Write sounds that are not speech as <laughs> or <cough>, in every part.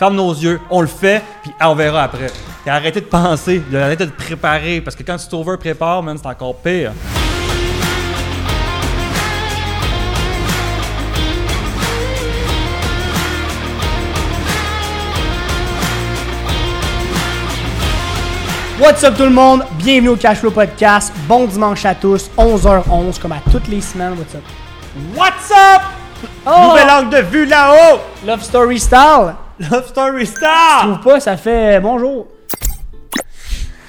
ferme nos yeux, on le fait, puis on verra après. Et arrêtez de penser, de- arrêtez de préparer, parce que quand tu t'over prépares, man, c'est encore pire. What's up tout le monde? Bienvenue au Cashflow Podcast. Bon dimanche à tous, 11h11 comme à toutes les semaines. What's up? What's up? Oh! Nouvel angle de vue là-haut! Love Story Style. Love Story Star! Trouve pas, ça fait bonjour.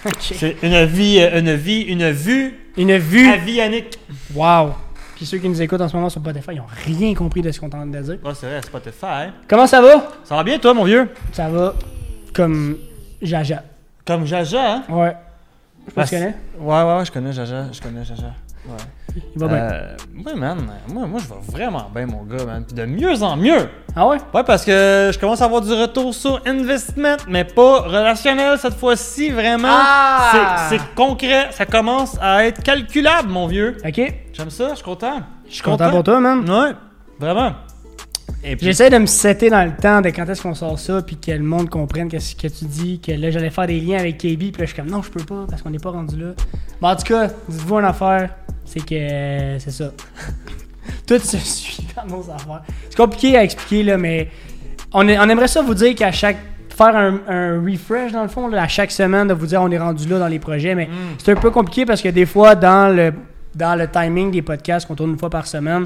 Ok. C'est une vie, euh, une vie, une vue Une vue. avianique. Wow. Puis ceux qui nous écoutent en ce moment sur Spotify, ils ont rien compris de ce qu'on est en train de dire. Ouais, c'est vrai, Spotify. Comment ça va? Ça va bien, toi, mon vieux? Ça va comme Jaja. Comme Jaja, hein? Ouais. Je Bah, connais. Ouais, ouais, ouais, je connais Jaja, je connais Jaja. Ouais. Il va bien. Euh, ouais, man, moi, moi, je vais vraiment bien, mon gars, man. Puis de mieux en mieux. Ah ouais? Ouais, parce que je commence à avoir du retour sur investment, mais pas relationnel cette fois-ci, vraiment. Ah! C'est concret, ça commence à être calculable, mon vieux. Ok. J'aime ça, je suis content. Je suis content pour toi, man. Ouais, vraiment. Et puis, J'essaie de me setter dans le temps de quand est-ce qu'on sort ça, puis que le monde comprenne qu'est-ce que tu dis, que là j'allais faire des liens avec KB, puis là je suis comme non, je peux pas parce qu'on n'est pas rendu là. Mais en tout cas, dites-vous une affaire, c'est que c'est ça. <laughs> Tout se suit dans nos affaires. C'est compliqué à expliquer là, mais on, est- on aimerait ça vous dire qu'à chaque faire un, un refresh dans le fond, là, à chaque semaine, de vous dire on est rendu là dans les projets, mais c'est un peu compliqué parce que des fois dans le dans le timing des podcasts qu'on tourne une fois par semaine,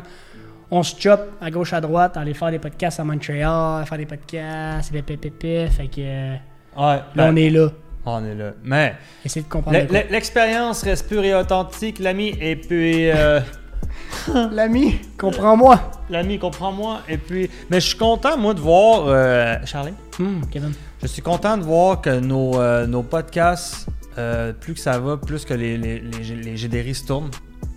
on se chope à gauche à droite, aller faire des podcasts à Montréal, faire des podcasts, et pépépépé, fait que ouais, là on est là. On est là. Mais Essayez de comprendre. l'expérience reste pure et authentique, l'ami. Et puis, euh, <laughs> L'ami, comprends-moi. l'ami, comprends-moi. Et puis, mais je suis content, moi, de voir, euh, Charlie. Hum, Kevin. Je suis content de voir que nos, euh, nos podcasts, euh, plus que ça va, plus que les, les, les, les GDRI se tournent.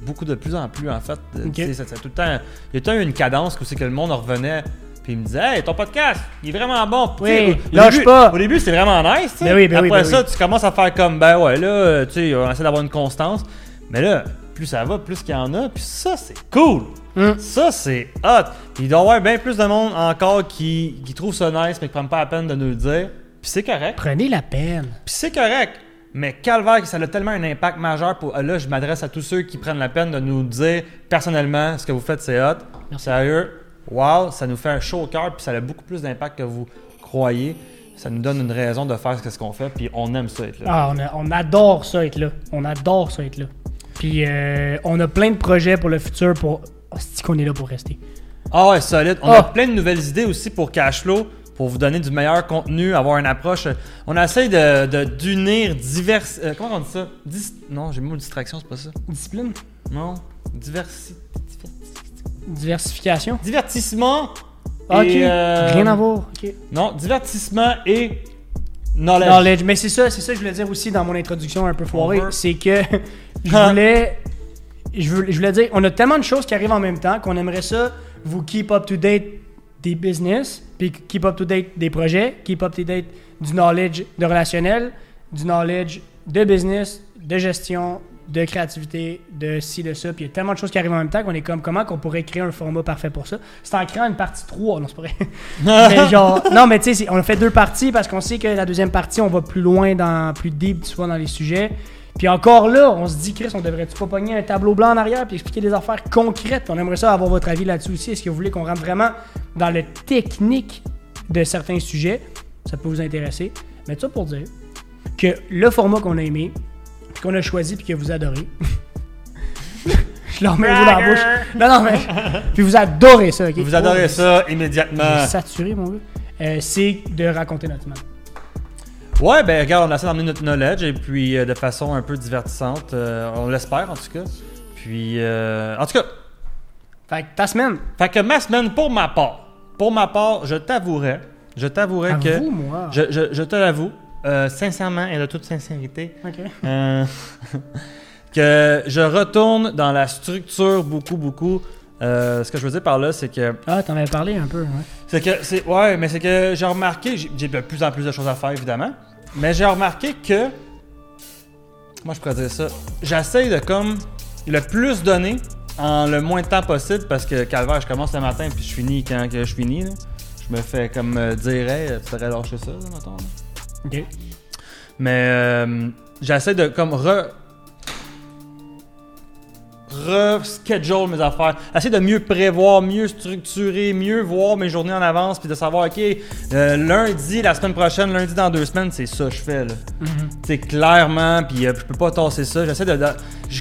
Beaucoup de plus en plus, en fait. Ok. tu sais, ça- ça a tout le temps, il y a tout le temps eu une cadence où c'est que le monde revenait. Puis il me disait, hey, ton podcast, il est vraiment bon. Oui, tu sais, lâche début- pas. Au début, c'est vraiment nice. tu sais. Ben oui, ben oui, Après ben ça, tu commences à faire comme, ben ouais, là, tu sais, on essaie d'avoir une constance. Mais là, plus ça va, plus qu'il y en a. Puis ça, c'est cool. Hum. Ça, c'est hot. Puis il doit y avoir bien plus de monde encore qui, qui trouve ça nice, mais qui prennent pas la peine de nous le dire. Puis c'est correct. Prenez la peine. Puis c'est correct. Mais calvaire, ça a tellement un impact majeur pour. Là, je m'adresse à tous ceux qui prennent la peine de nous dire personnellement ce que vous faites, c'est hot. Merci. Sérieux, wow, ça nous fait un chaud au cœur, puis ça a beaucoup plus d'impact que vous croyez. Ça nous donne une raison de faire ce qu'on fait, puis on aime ça être là. Ah, on, a- on adore ça être là. On adore ça être là. Puis euh, on a plein de projets pour le futur pour. Oh, c'est qu'on est là pour rester? Ah ouais, solide. On Ah. a plein de nouvelles idées aussi pour Cashflow, pour vous donner du meilleur contenu, avoir une approche. On essaie de, d'unir divers. euh, comment on dit ça? Dis- Non, j'ai mis une distraction, c'est pas ça. Discipline? Non. Diversi... Diversification? Divertissement. Ah, ok. et, euh, Rien à voir. Ok. Non, divertissement et knowledge. Knowledge. Mais c'est ça, c'est ça que je voulais dire aussi dans mon introduction un peu foirée. Over. C'est que <laughs> je voulais. Je voulais, je voulais dire, on a tellement de choses qui arrivent en même temps qu'on aimerait ça vous keep up to date des business, puis keep up to date des projets, keep up to date du knowledge de relationnel, du knowledge de business, de gestion, de créativité, de ci, de ça. Puis il y a tellement de choses qui arrivent en même temps qu'on est comme comment qu'on pourrait créer un format parfait pour ça? C'est en créant une partie 3, non, c'est pas vrai. <laughs> mais genre, non, mais tu sais, on a fait deux parties parce qu'on sait que la deuxième partie, on va plus loin, dans plus deep, tu vois, dans les sujets. Puis encore là, on se dit, Chris, on devrait-tu pas pogner un tableau blanc en arrière puis expliquer des affaires concrètes? On aimerait ça avoir votre avis là-dessus aussi. Est-ce que vous voulez qu'on rentre vraiment dans le technique de certains sujets? Ça peut vous intéresser. Mais tout ça pour dire que le format qu'on a aimé, qu'on a choisi puis que vous adorez, je leur mets mot dans la bouche. Non, non, mais. Puis vous adorez ça, ok? Vous adorez Oh, ça immédiatement. saturé, mon gars. Euh, c'est de raconter notre semaine. Ouais, ben regarde, on essaie d'emmener notre knowledge et puis euh, de façon un peu divertissante. euh, on l'espère en tout cas. Puis, euh, en tout cas, Fait que ta semaine, fait que ma semaine pour ma part, pour ma part, je t'avouerai, je t'avouerai que, vous, moi. je, je, je te l'avoue, euh, sincèrement et de toute sincérité, euh, <laughs> que je retourne dans la structure beaucoup, beaucoup. Euh, ce que je veux dire par là, c'est que Ah, t'en avais parlé un peu, ouais. C'est que, c'est, ouais, mais c'est que j'ai remarqué, j'ai, de plus en plus de choses à faire, évidemment, mais j'ai remarqué que, moi je pourrais dire ça, j'essaye de comme le plus donner en le moins de temps possible parce que calvaire, je commence le matin puis je finis quand que je finis. là. je me fais comme euh, tu devrais lâcher ça, là, mettons. là. Ok. Mais euh, j'essaie de comme re. Reschedule mes affaires. Essayer de mieux prévoir, mieux structurer, mieux voir mes journées en avance, puis de savoir, ok, euh, lundi, la semaine prochaine, lundi dans deux semaines, c'est ça que je fais. là. C'est clairement, puis euh, je peux pas tasser ça. J'essaie de,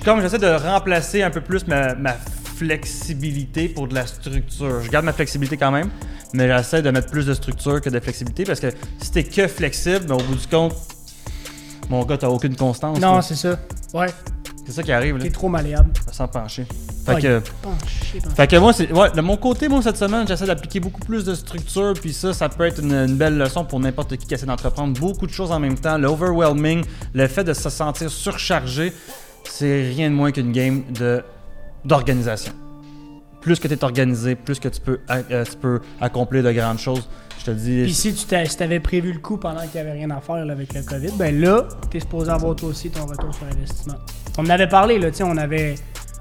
comme j'essaie de remplacer un peu plus ma, ma flexibilité pour de la structure. Je garde ma flexibilité quand même, mais j'essaie de mettre plus de structure que de flexibilité parce que si t'es que flexible, ben, au bout du compte, mon gars, t'as aucune constance. Non, c'est ça. Ouais, c'est ça qui arrive là, t'es trop malléable. sans pencher. Fait Ouais. que, Penché, penché. fait que moi, c'est, ouais, de mon côté, moi, cette semaine, j'essaie d'appliquer beaucoup plus de structure, puis ça, ça peut être une, une belle leçon pour n'importe qui qui essaie d'entreprendre beaucoup de choses en même temps. L'overwhelming, le fait de se sentir surchargé, c'est rien de moins qu'une game de, d'organisation. Plus que tu es organisé, plus que tu peux, a- euh, tu peux accomplir de grandes choses. Je te dis. Puis si tu si t'avais prévu le coup pendant qu'il n'y avait rien à faire là, avec le COVID, ben là, t'es supposé avoir toi aussi ton retour sur investissement. On en avait parlé, là, tu sais, on avait,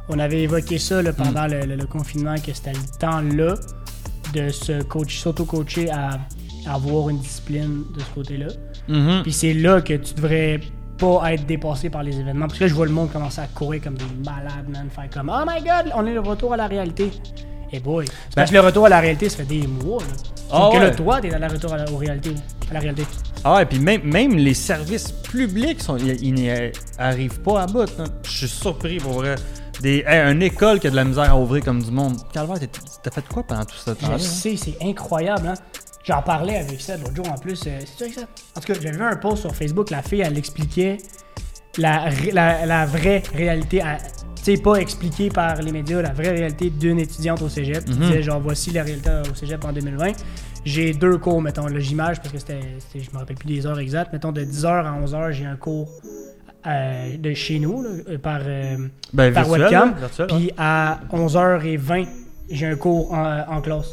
on avait évoqué ça là, pendant le, le- le confinement, que c'était le temps là de se coach, s'auto-coacher à, à avoir une discipline de ce côté-là. Mhm. Puis c'est là que tu devrais pas être dépassé par les événements. Parce que là, je vois le monde commencer à courir comme des malades, man. Faire comme Oh my god, on est le retour à la réalité. Et boy. C'est parce que le retour à la réalité, ça fait des mois, là. Sauf que là, ouais. toi, t'es dans le retour à la, aux réalités, à la réalité. Ah, et puis même, même les services publics, sont, ils, n'y arrivent pas à bout. hein. Je suis surpris pour vrai. Des, hey, une école qui a de la misère à ouvrir comme du monde. Calvaire, t'as fait quoi pendant tout ce temps-là? Je sais, c'est incroyable, hein. J'en parlais avec ça l'autre jour en plus. euh, C'est ça, ça? En tout cas, j'avais vu un post sur Facebook, la fille, elle expliquait la, la, la vraie réalité, tu sais, pas expliquée par les médias, la vraie réalité d'une étudiante au cégep. qui Mhm. disait, genre, voici la réalité au cégep en 2020. J'ai deux cours, mettons, là, j'image, parce que c'était, je me rappelle plus des heures exactes, mettons, de 10h à 11h, j'ai un cours euh, de chez nous, là, euh, par, euh, Ben, par virtuel, webcam. Puis à 11h20, j'ai un cours en, en classe.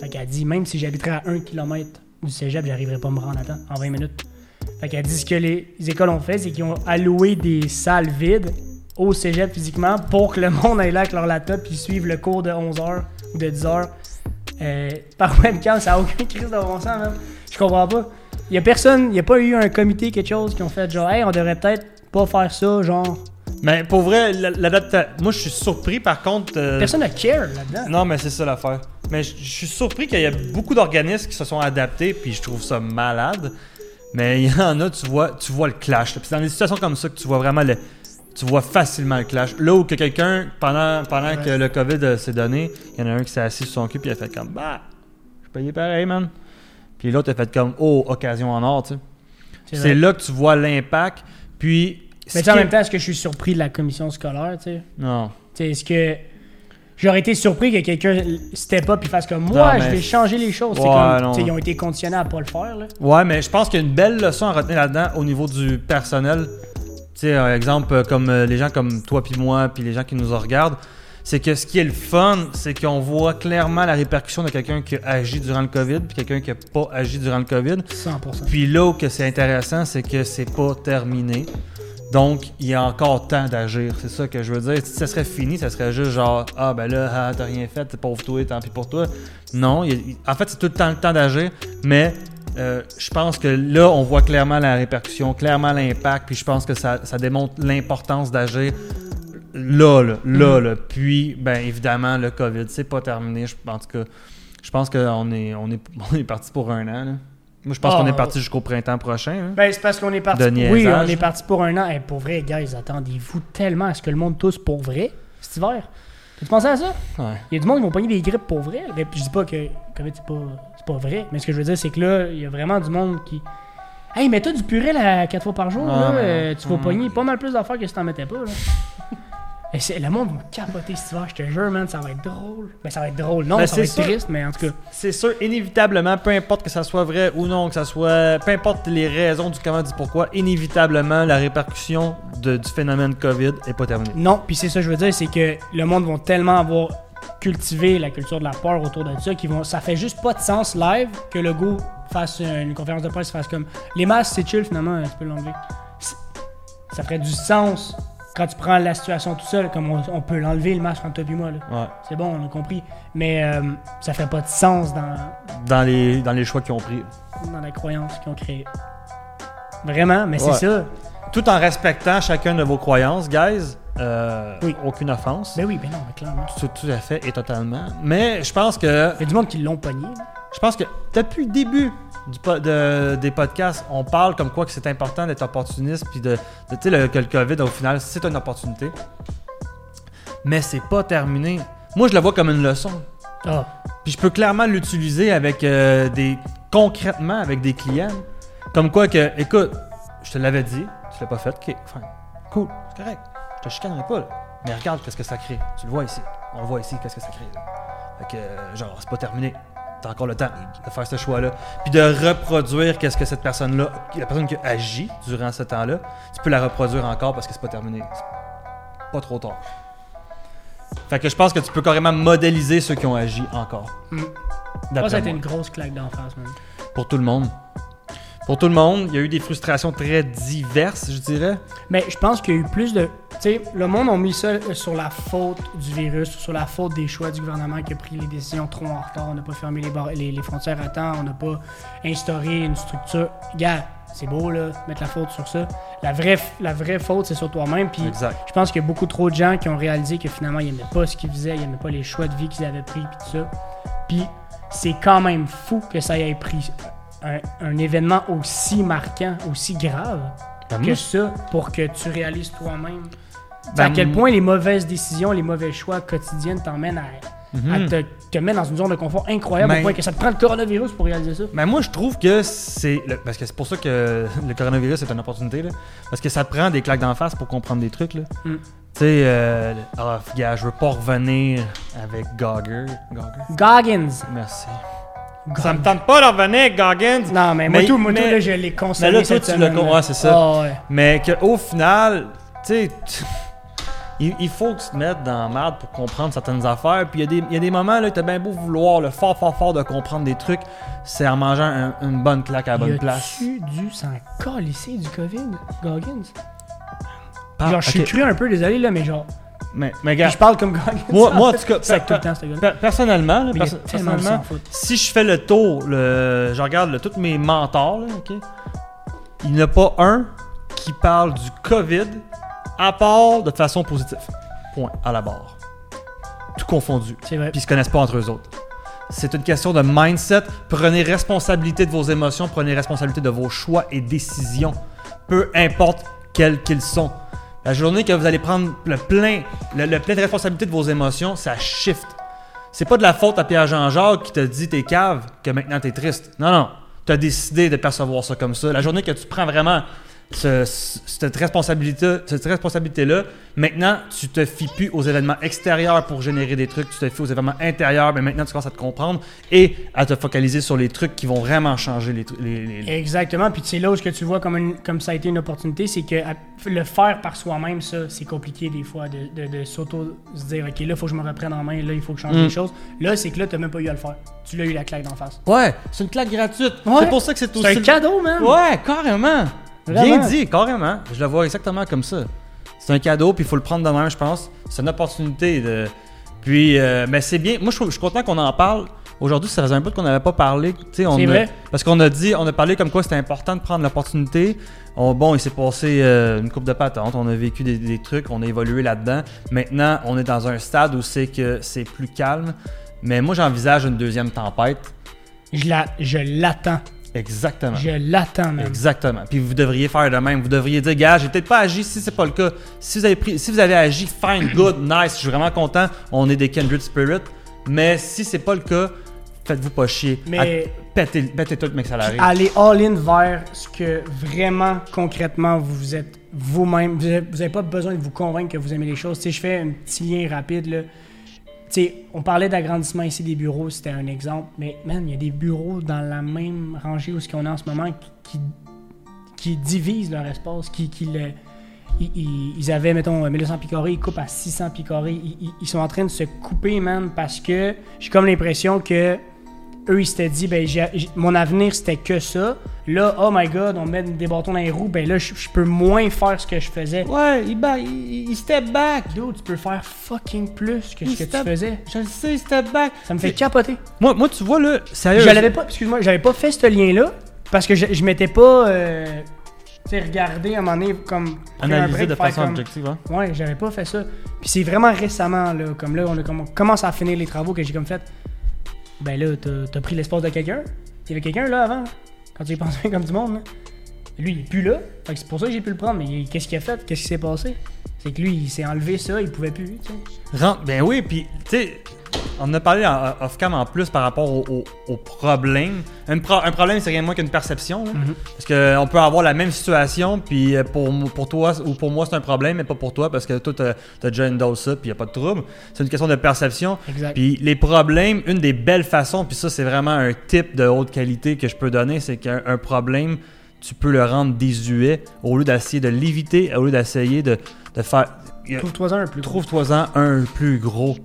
Fait qu'elle dit, même si j'habiterais à 1 km du cégep, j'arriverais pas à me rendre à temps en 20 minutes. Fait qu'elle dit ce que les écoles ont fait, c'est qu'ils ont alloué des salles vides au cégep physiquement pour que le <laughs> monde aille là avec leur laptop puis suivre le cours de 11h ou de 10h euh, par webcam. Ça n'a aucun crise de bon sens, même. Je comprends pas. Il y a personne, il n'y a pas eu un comité, quelque chose qui ont fait genre, hey, on devrait peut-être pas faire ça, genre. Mais pour vrai, la- l'adapta- moi je suis surpris par contre. euh, Personne ne care là-dedans. Non, mais c'est ça l'affaire. Mais je suis surpris qu'il y a beaucoup d'organismes qui se sont adaptés, puis je trouve ça malade. Mais il y en a, tu vois, tu vois le clash. Puis c'est dans des situations comme ça que tu vois vraiment le. Tu vois facilement le clash. Là où que quelqu'un, pendant, pendant Ouais. que le COVID euh, s'est donné, il y en a un qui s'est assis sur son cul, puis il a fait comme Bah, je payais pareil, man. Puis l'autre a fait comme Oh, occasion en or, tu sais. C'est là que tu vois l'impact. Puis. Mais sais, en même temps, est-ce que je suis surpris de la commission scolaire, tu sais? Non. Tu sais, est-ce que j'aurais été surpris que quelqu'un step up et fasse comme moi, Non, je mais- vais changer les choses. C'est Ouais, comme, ils ont été conditionnés à pas le faire, là. Ouais, mais je pense qu'il y a une belle leçon à retenir là-dedans au niveau du personnel. Tu sais, par exemple, euh, comme euh, les gens comme toi puis moi, puis les gens qui nous regardent, c'est que ce qui est le fun, c'est qu'on voit clairement la répercussion de quelqu'un qui a agi durant le COVID, puis quelqu'un qui a pas agi durant le COVID. 100%. Puis là où que c'est intéressant, c'est que c'est pas terminé. Donc, il y a encore temps d'agir. C'est ça que je veux dire. Si ça serait fini, ça serait juste genre Ah, ben là, ah, t'as rien fait, t'es pauvre toi, tant pis pour toi. Non, il en fait, c'est tout le temps le temps d'agir, mais euh, je pense que là, on voit clairement la répercussion, clairement l'impact, puis je pense que ça, ça démontre l'importance d'agir là, là, là, là. Puis, ben évidemment, le COVID, c'est pas terminé. Je- En tout cas, je pense qu'on est, on est, <laughs> on est parti pour un an. là. Moi, je pense Ah, qu'on est parti jusqu'au printemps prochain. hein. Ben, c'est parce qu'on est parti. De pour- oui, on est parti pour un an. Et pour vrai, guys, attendez-vous tellement à ce que le monde tousse pour vrai cet hiver. Tu pensé à ça? Ouais. Il y a du monde qui vont pogner des grippes pour vrai. Mais je dis pas que COVID, c'est pas, c'est pas vrai. Mais ce que je veux dire, c'est que là, il y a vraiment du monde qui. Hey, mets-toi du purée à 4 fois par jour, Ah, là, euh, tu vas Mm. pogner pas mal plus d'affaires que si t'en mettais pas. Là. <laughs> Et c'est- le monde va capoter cet hiver, je te jure, man, ça va être drôle. Ben, ça va être drôle. Non, Ben, ça va être c'est ça. triste, mais en tout cas. C'est sûr, inévitablement, peu importe que ça soit vrai ou non, que ça soit. Peu importe les raisons du comment, du pourquoi, inévitablement, la répercussion de- du phénomène COVID est pas terminée. Non, puis c'est ça que je veux dire, c'est que le monde va tellement avoir cultivé la culture de la peur autour de ça qu'ils vont. Ça fait juste pas de sens live que le go fasse une conférence de presse fasse comme les masques c'est chill finalement, tu peux l'enlever. Ça ferait du sens quand tu prends la situation tout seul, comme on, on peut l'enlever le masque entre toi et moi. Ouais. c'est bon, on a compris. Mais euh, ça fait pas de sens dans, Dans les, dans les choix qu'ils ont pris. dans la croyance qu'ils ont créée. Vraiment, mais Ouais. c'est ça. Tout en respectant chacun de vos croyances, guys. Euh, Oui. Aucune offense. Ben oui, ben non, mais clairement. Tout, tout à fait et totalement. Mais je pense que Il y a du monde qui l'ont pogné. là. Je pense que depuis le début du po- de- des podcasts, on parle comme quoi que c'est important d'être opportuniste puis de, de tu sais le, que le Covid au final c'est une opportunité. Mais c'est pas terminé. Moi je le vois comme une leçon. Ah, Puis je peux clairement l'utiliser avec euh, des concrètement avec des clients. Comme quoi que écoute, je te l'avais dit, tu l'as pas fait, ok, fine. Cool, c'est correct. Je te chicanerai pas là. Mais regarde qu'est-ce que ça crée. Tu le vois ici. On le voit ici qu'est-ce que ça crée. Là. Fait que euh, genre c'est pas terminé. T'as encore le temps de faire ce choix-là. Puis de reproduire qu'est-ce que cette personne-là, la personne qui a agi durant ce temps-là, tu peux la reproduire encore parce que c'est pas terminé. C'est pas trop tard. Fait que je pense que tu peux carrément modéliser ceux qui ont agi encore. Mm. Je pense D'après que ça a été une grosse claque d'en face, man. Pour tout le monde. Pour tout le monde, il y a eu des frustrations très diverses, je dirais. Mais je pense qu'il y a eu plus de. Sais, le monde a mis ça euh, sur la faute du virus, sur la faute des choix du gouvernement qui a pris les décisions trop en retard. On n'a pas fermé les, bar- les, les frontières à temps, on n'a pas instauré une structure. Gars, c'est beau, là, mettre la faute sur ça. La vraie, la vraie faute, c'est sur toi-même. Puis je pense qu'il y a beaucoup trop de gens qui ont réalisé que finalement, ils n'aimaient pas ce qu'ils faisaient, ils n'aimaient pas les choix de vie qu'ils avaient pris, puis tout ça. Puis c'est quand même fou que ça ait pris un, un événement aussi marquant, aussi grave que ça pour que tu réalises toi-même. Ben, à quel point les mauvaises décisions, les mauvais choix quotidiens t'emmènent à, à Mhm. te, te mettre dans une zone de confort incroyable Ben- au point que ça te prend le coronavirus pour réaliser ça. Mais moi, je trouve que c'est. le- Parce que c'est pour ça que le coronavirus est une opportunité. Là. Parce que ça te prend des claques d'en face pour comprendre des trucs. Là. Mm. Tu sais, euh, ah, gars, je veux pas revenir avec Gogger. Gogger? Goggins. Merci. Goggins. Ça me tente pas de revenir avec Goggins. Non, mais moi, Mais- tout, moi, tout, mais- là, je l'ai mais consommé là, toi, cette tu là. ouais, c'est ça. Ah, ouais. Mais qu'au final, tu sais, tu- il, il faut que tu te mettes dans la merde pour comprendre certaines affaires. Puis il y, a des- il y a des moments là, t'as bien beau vouloir le fort, fort, fort de comprendre des trucs. C'est en mangeant un- une bonne claque à la bonne place. Y a-tu dû s'en calisser du COVID, Goggins? Genre, je suis ok. cru un peu, désolé, là, mais genre, Mais, mais puis gars, je parle comme Goggins. moi, <laughs> moi, en tout cas, tout le temps, ce gars-là. per- personnellement, là, Mais il y a perso- tellement de personnellement s'en foutre. si je fais le tour, le, je regarde le- tous mes mentors, là, ok, il n'y en a pas un qui parle du COVID à part de façon positive. Point, à la barre. Tout confondu. Puis ils se connaissent pas entre eux autres. C'est une question de mindset. Prenez responsabilité de vos émotions, prenez responsabilité de vos choix et décisions, peu importe quels qu'ils sont. La journée que vous allez prendre le plein, le, le plein de responsabilité de vos émotions, ça shift. C'est pas de la faute à Pierre-Jean-Jacques qui te dit t'es cave que maintenant t'es triste. Non, non. Tu as décidé de percevoir ça comme ça. La journée que tu prends vraiment ce- ce- cette responsabilité, cette responsabilité-là, maintenant, tu te fies plus aux événements extérieurs pour générer des trucs, tu te fies aux événements intérieurs, mais maintenant, tu commences à te comprendre et à te focaliser sur les trucs qui vont vraiment changer les. Les, Exactement. Puis c'est là où ce que tu vois comme, une- comme ça a été une opportunité, c'est que le faire par soi-même, ça, c'est compliqué des fois de, de, de s'auto se dire, OK, là, il faut que je me reprenne en main, là, il faut que je change Mm. les choses. Là, c'est que là, t'as même pas eu à le faire. Tu l'as eu la claque d'en face. Ouais, c'est une claque gratuite. Ouais. C'est pour ça que c'est aussi. C'est un cadeau, man. Ouais, carrément. Bien dit, carrément. Je le vois exactement comme ça. C'est un cadeau, puis il faut le prendre de même, je pense. C'est une opportunité de. Puis, euh, mais c'est bien. Moi, je, suis content qu'on en parle. Aujourd'hui, ça faisait un peu qu'on n'avait pas parlé. On C'est a- vrai. Parce qu'on a dit, on a parlé comme quoi c'était important de prendre l'opportunité. On- bon, il s'est passé euh, une coupe de patente. On a vécu des, des trucs, on a évolué là-dedans. Maintenant, on est dans un stade où c'est que c'est plus calme. Mais moi, j'envisage une deuxième tempête. Je la- je l'attends. Exactement. Je l'attends, man. Exactement. Puis vous devriez faire de même. Vous devriez dire, gars, j'ai peut-être pas agi si c'est pas le cas. Si vous avez pris, si vous avez agi, fine, <clears throat> good, nice, je suis vraiment content. On est des kindred spirit. Mais si c'est pas le cas, faites-vous pas chier. Mais- Pétez, pétez tout, mec, ça l'arrive. Allez all-in vers ce que vraiment, concrètement, vous êtes vous-même. Vous n'avez pas besoin de vous convaincre que vous aimez les choses. Sais, je fais un petit lien rapide, là. On parlait d'agrandissement ici des bureaux, c'était un exemple. Mais, man, il y a des bureaux dans la même rangée où ce qu'on est en ce moment qui, divisent leur espace, qui. Ils, avaient, mettons, 1200 pieds carrés, ils coupent à 600 pieds carrés. Ils, ils- ils sont en train de se couper, man, parce que j'ai comme l'impression que eux, ils s'étaient dit, ben, j'ai- j'ai- mon avenir, c'était que ça. Là, oh my god, on met des bâtons dans les roues, ben là, je je peux moins faire ce que je faisais. Ouais, il, ba- il, il step back. Dude, tu peux faire fucking plus que Il ce que tu faisais. Je le sais, il step back. Ça me fait capoter. Moi, moi, tu vois, là, sérieux. Je l'avais pas, excuse-moi, j'avais pas fait ce lien-là parce que je, je m'étais pas, euh, tu sais, regardé à un moment donné comme. break, de façon comme- objective, hein. Ouais, j'avais pas fait ça. Puis c'est vraiment récemment, là, comme là, on, a, comme, on commence à finir les travaux que j'ai comme fait. Ben là, t'as pris l'espace de quelqu'un. Il y avait quelqu'un là avant, quand tu y pensais <laughs> comme du monde. Lui, il est plus là. C'est pour ça que j'ai pu le prendre. Mais qu'est-ce qu'il a fait? Qu'est-ce qui s'est passé? C'est que lui, il s'est enlevé ça, il pouvait plus. tu sais. Rentre- Ben oui, puis tu sais, on a parlé en off-cam en plus par rapport au, au- au problème. Un, pro- un problème, c'est rien de moins qu'une perception. là. Mhm. Parce qu'on peut avoir la même situation, puis euh, pour, pour toi ou pour moi, c'est un problème, mais pas pour toi, parce que toi, t'as as déjà une dose ça, puis y a pas de trouble. C'est une question de perception. Exact. Puis les problèmes, une des belles façons, puis ça, c'est vraiment un type de haute qualité que je peux donner, c'est qu'un un problème, tu peux le rendre désuet au lieu d'essayer de l'éviter, au lieu d'essayer de, de faire. y a- Trouve-toi un plus gros. Trouve-toi-en un plus gros.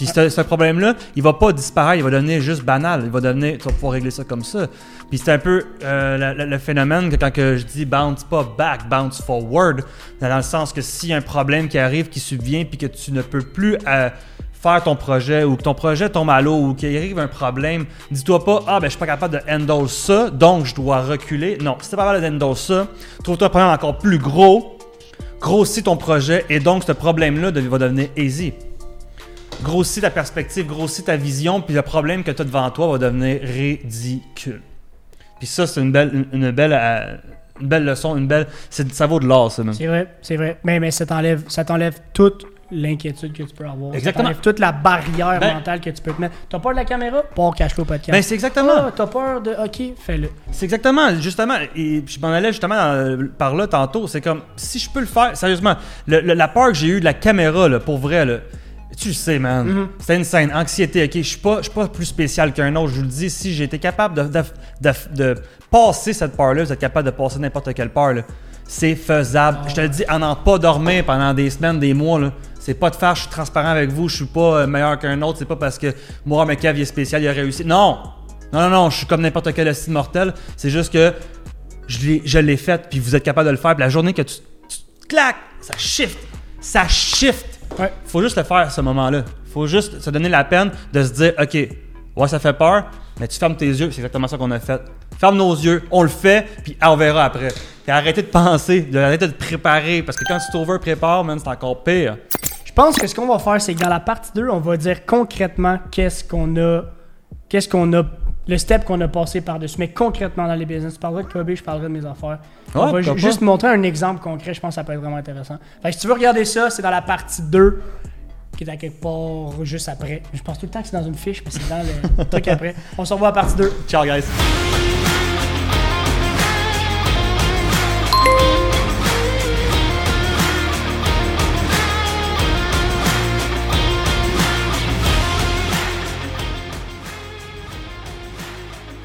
Puis ce, problème-là, il va pas disparaître, il va devenir juste banal. Il va devenir, tu vas pouvoir régler ça comme ça. Puis c'est un peu euh, le, phénomène que quand que je dis bounce pas back, bounce forward, dans le sens que s'il y a un problème qui arrive, qui subvient, puis que tu ne peux plus euh, faire ton projet ou que ton projet tombe à l'eau ou qu'il arrive un problème, dis-toi pas ah ben je suis pas capable de handle ça, donc je dois reculer. Non, si t'es pas capable de handle ça, trouve-toi un problème encore plus gros, grossis ton projet et donc ce problème-là va devenir easy. Grossis ta perspective, grossis ta vision, puis le problème que tu as devant toi va devenir ridicule. Puis ça, c'est une belle, une, une belle, euh, une belle leçon, une belle. c'est- Ça vaut de l'or, ça, même. C'est vrai, c'est vrai. Mais, mais ça t'enlève, ça t'enlève toute l'inquiétude que tu peux avoir. Exactement. Ça t'enlève toute la barrière Ben- mentale que tu peux te mettre. T'as peur de la caméra? Pas cache le podcast. Ben, c'est exactement. Ah, t'as peur de. Ok, fais-le. C'est exactement, justement, et je m'en allais justement dans- par là tantôt, c'est comme, si je peux le faire, sérieusement, le- le- la peur que j'ai eue de la caméra, là, pour vrai, là, tu le sais, man, Mhm. c'était une scène, anxiété, ok, je suis pas, je suis pas plus spécial qu'un autre, je vous le dis, si j'ai été capable de, de, de- de passer cette peur-là, vous êtes capable de passer n'importe quelle là. c'est faisable, je te le dis, en n'en pas dormir pendant des semaines, des mois, là, c'est pas de faire, je suis transparent avec vous, je suis pas euh, meilleur qu'un autre, c'est pas parce que moi, ma cave il est spécial, il a réussi, non! Non, non, non, je suis comme n'importe quel style mortel. C'est juste que je l'ai, je l'ai fait, puis vous êtes capable de le faire. Puis la journée que tu, tu claques, ça shift. Ça shift. Ouais. Faut juste le faire à ce moment-là. Faut juste se donner la peine de se dire, OK, ouais, ça fait peur, mais tu fermes tes yeux. C'est exactement ça qu'on a fait. Ferme nos yeux, on le fait, puis on verra après. Puis arrêtez de penser, de arrêter de te préparer, parce que quand tu t'over prépares, man, c'est encore pire. Je pense que ce qu'on va faire, c'est que dans la partie 2, on va dire concrètement qu'est-ce qu'on a. Qu'est-ce qu'on a. Le step qu'on a passé par-dessus. Mais concrètement dans les business. Tu parleras de Kobe, je parlerai de mes affaires. on va ju- juste montrer un exemple concret. Je pense que ça peut être vraiment intéressant. Fait que si tu veux regarder ça, c'est dans la partie 2 qui est à quelque part juste après. Je pense tout le temps que c'est dans une fiche, mais c'est dans le <laughs> truc après. On se revoit à la partie 2. Ciao, guys.